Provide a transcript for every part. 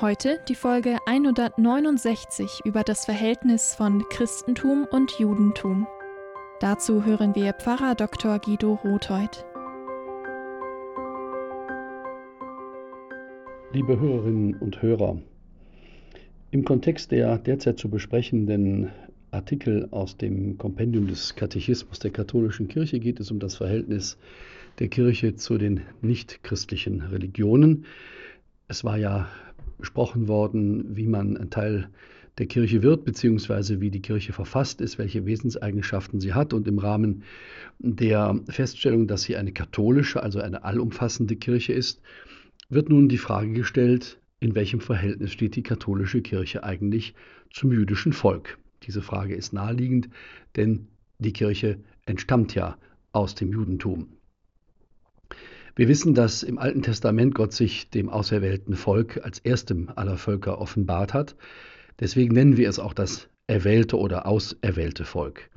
Heute die Folge 169 über das Verhältnis von Christentum und Judentum. Dazu hören wir Pfarrer Dr. Guido Rotheuth. Liebe Hörerinnen und Hörer, im Kontext der derzeit zu besprechenden Artikel aus dem Kompendium des Katechismus der katholischen Kirche geht es um das Verhältnis der Kirche zu den nichtchristlichen Religionen. Es war ja besprochen worden, wie man ein Teil der Kirche wird, beziehungsweise wie die Kirche verfasst ist, welche Wesenseigenschaften sie hat. Und im Rahmen der Feststellung, dass sie eine katholische, also eine allumfassende Kirche ist, wird nun die Frage gestellt, in welchem Verhältnis steht die katholische Kirche eigentlich zum jüdischen Volk? Diese Frage ist naheliegend, denn die Kirche entstammt ja aus dem Judentum. Wir wissen, dass im Alten Testament Gott sich dem auserwählten Volk als erstem aller Völker offenbart hat. Deswegen nennen wir es auch das erwählte oder auserwählte Volk.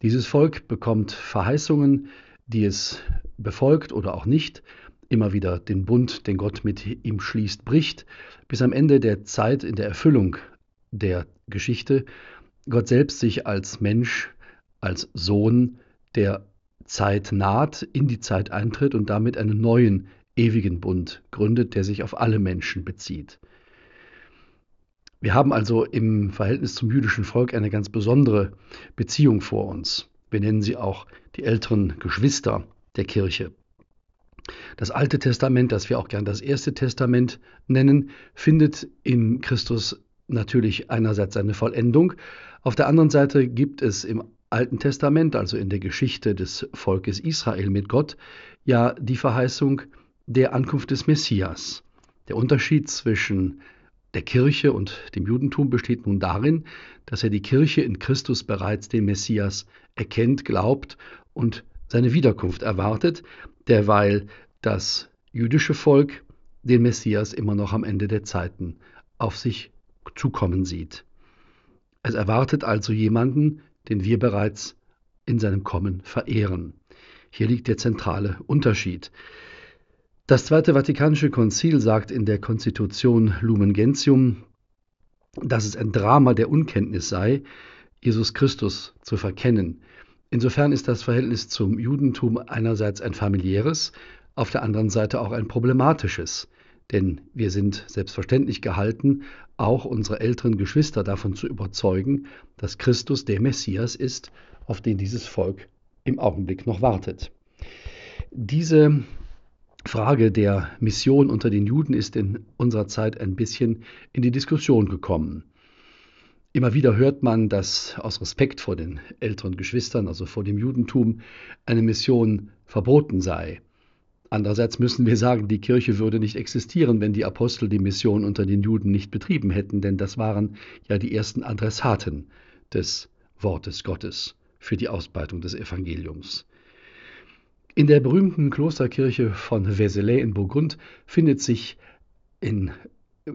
Dieses Volk bekommt Verheißungen, die es befolgt oder auch nicht, immer wieder den Bund, den Gott mit ihm schließt, bricht, bis am Ende der Zeit in der Erfüllung der Geschichte Gott selbst sich als Mensch, als Sohn der Zeit naht, in die Zeit eintritt und damit einen neuen, ewigen Bund gründet, der sich auf alle Menschen bezieht. Wir haben also im Verhältnis zum jüdischen Volk eine ganz besondere Beziehung vor uns. Wir nennen sie auch die älteren Geschwister der Kirche. Das Alte Testament, das wir auch gern das Erste Testament nennen, findet in Christus natürlich einerseits seine Vollendung, auf der anderen Seite gibt es im Alten Testament, also in der Geschichte des Volkes Israel mit Gott, ja die Verheißung der Ankunft des Messias. Der Unterschied zwischen der Kirche und dem Judentum besteht nun darin, dass er die Kirche in Christus bereits den Messias erkennt, glaubt und seine Wiederkunft erwartet, derweil das jüdische Volk den Messias immer noch am Ende der Zeiten auf sich zukommen sieht. Es erwartet also jemanden, den wir bereits in seinem Kommen verehren. Hier liegt der zentrale Unterschied. Das Zweite Vatikanische Konzil sagt in der Konstitution Lumen Gentium, dass es ein Drama der Unkenntnis sei, Jesus Christus zu verkennen. Insofern ist das Verhältnis zum Judentum einerseits ein familiäres, auf der anderen Seite auch ein problematisches. Denn wir sind selbstverständlich gehalten, auch unsere älteren Geschwister davon zu überzeugen, dass Christus der Messias ist, auf den dieses Volk im Augenblick noch wartet. Diese Frage der Mission unter den Juden ist in unserer Zeit ein bisschen in die Diskussion gekommen. Immer wieder hört man, dass aus Respekt vor den älteren Geschwistern, also vor dem Judentum, eine Mission verboten sei. Andererseits müssen wir sagen, die Kirche würde nicht existieren, wenn die Apostel die Mission unter den Juden nicht betrieben hätten, denn das waren ja die ersten Adressaten des Wortes Gottes für die Ausbreitung des Evangeliums. In der berühmten Klosterkirche von Vézelay in Burgund findet sich in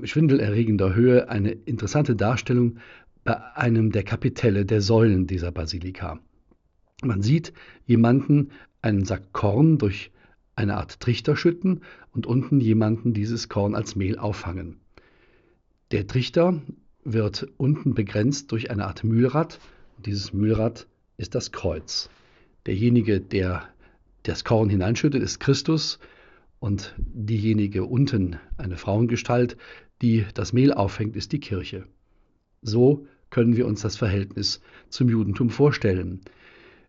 schwindelerregender Höhe eine interessante Darstellung bei einem der Kapitelle der Säulen dieser Basilika. Man sieht jemanden einen Sack Korn durch eine Art Trichter schütten und unten jemanden dieses Korn als Mehl auffangen. Der Trichter wird unten begrenzt durch eine Art Mühlrad und dieses Mühlrad ist das Kreuz. Derjenige, der das Korn hineinschüttet, ist Christus und diejenige unten, eine Frauengestalt, die das Mehl auffängt, ist die Kirche. So können wir uns das Verhältnis zum Judentum vorstellen.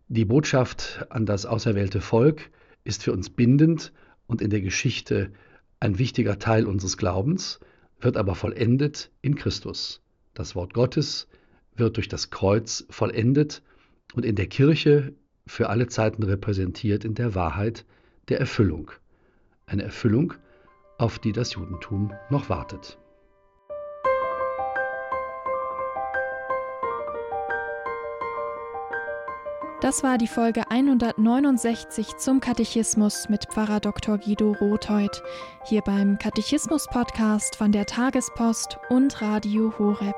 Die Botschaft an das auserwählte Volk ist für uns bindend und in der Geschichte ein wichtiger Teil unseres Glaubens, wird aber vollendet in Christus. Das Wort Gottes wird durch das Kreuz vollendet und in der Kirche für alle Zeiten repräsentiert in der Wahrheit der Erfüllung. Eine Erfüllung auf die das Judentum noch wartet. Das war die Folge 169 zum Katechismus mit Pfarrer Dr. Guido Rothheut, hier beim Katechismus-Podcast von der Tagespost und Radio Horeb.